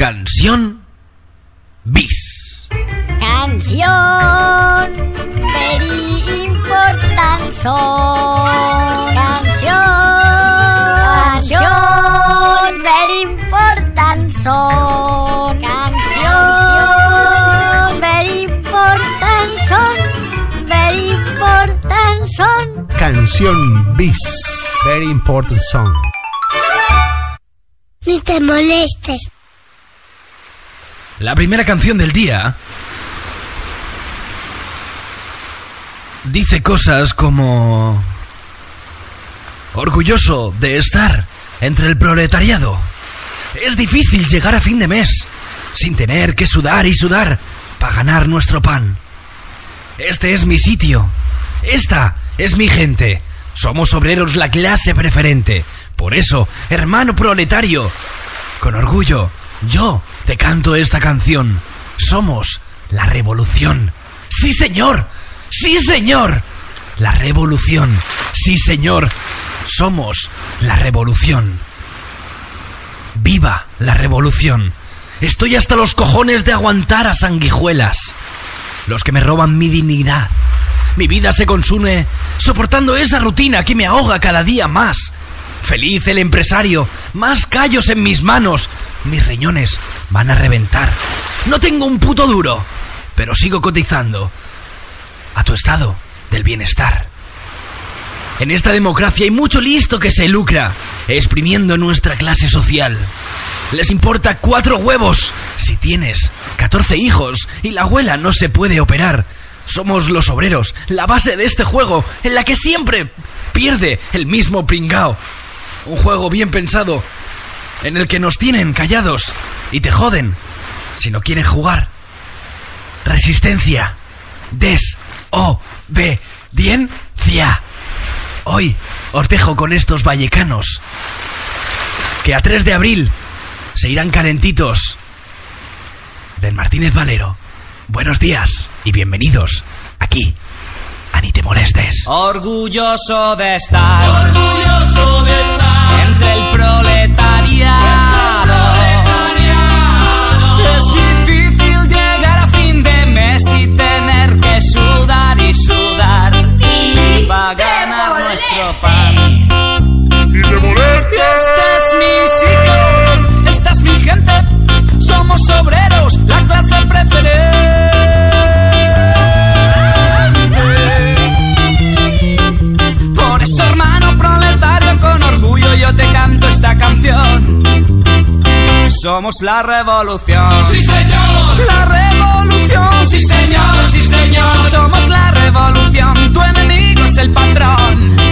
Canción bis. Canción very important song. Canción. Canción very important song. Canción very important song. Very important song. Canción bis. Very important song. Ni te molestes. La primera canción del día dice cosas como... Orgulloso de estar entre el proletariado. Es difícil llegar a fin de mes sin tener que sudar y sudar para ganar nuestro pan. Este es mi sitio. Esta es mi gente. Somos obreros la clase preferente. Por eso, hermano proletario, con orgullo, yo te canto esta canción. Somos la revolución. Sí, señor. Sí, señor. La revolución. Sí, señor. Somos la revolución. Viva la revolución. Estoy hasta los cojones de aguantar a sanguijuelas. Los que me roban mi dignidad. Mi vida se consume soportando esa rutina que me ahoga cada día más. Feliz el empresario. Más callos en mis manos. Mis riñones van a reventar. No tengo un puto duro, pero sigo cotizando a tu estado del bienestar. En esta democracia hay mucho listo que se lucra, exprimiendo nuestra clase social. Les importa cuatro huevos si tienes 14 hijos y la abuela no se puede operar. Somos los obreros, la base de este juego, en la que siempre pierde el mismo pringao. Un juego bien pensado, en el que nos tienen callados y te joden si no quieres jugar. Resistencia. Desobediencia. Hoy os dejo con estos vallecanos que a 3 de abril se irán calentitos del Martínez Valero. Buenos días y bienvenidos aquí a Ni te molestes. Orgulloso de estar Orgulloso de estar entre el proletariado. Somos la revolución. Sí, señor. La revolución, sí señor, sí señor. Somos la revolución, tu enemigo es el patrón.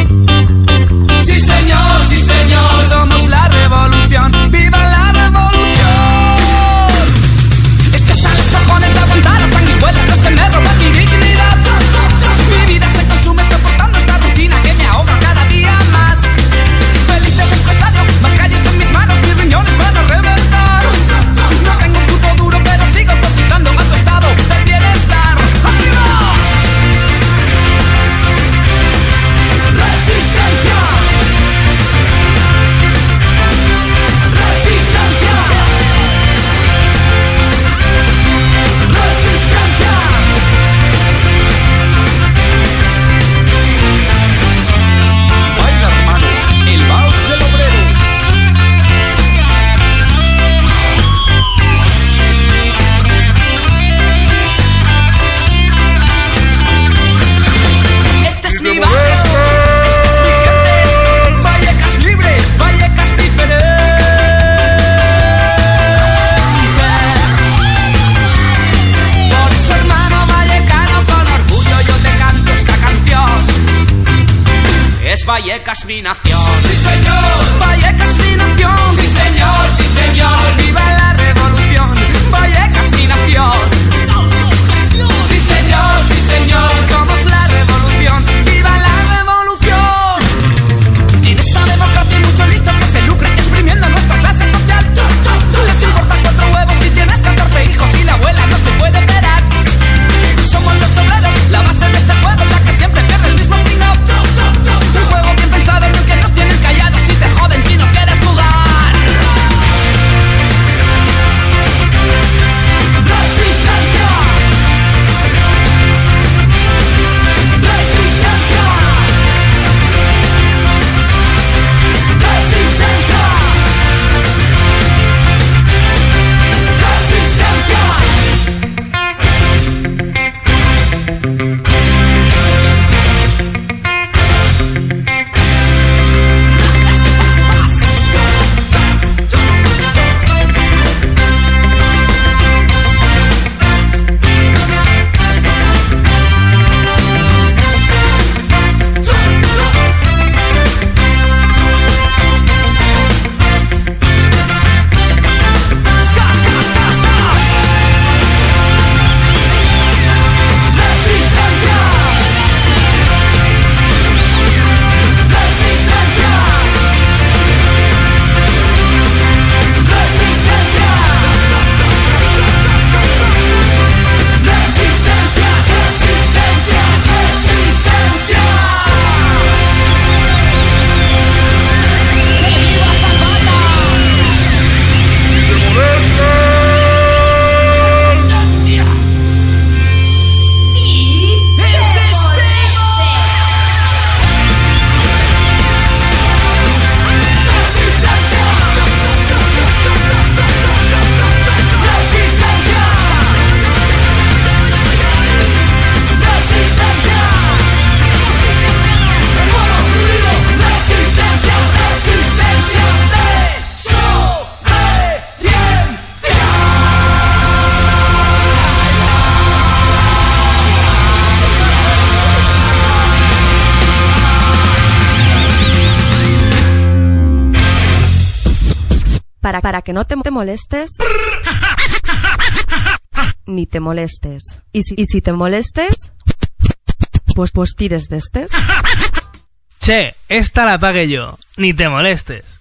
Vallecas mi nación. Sí, señor. Vallecas mi nación. Sí, señor. Sí, señor. Viva para que no te, te molestes ni te molestes. Y si, y si te molestes, pues pues tires de estes. Che, esta la pagué yo. Ni te molestes.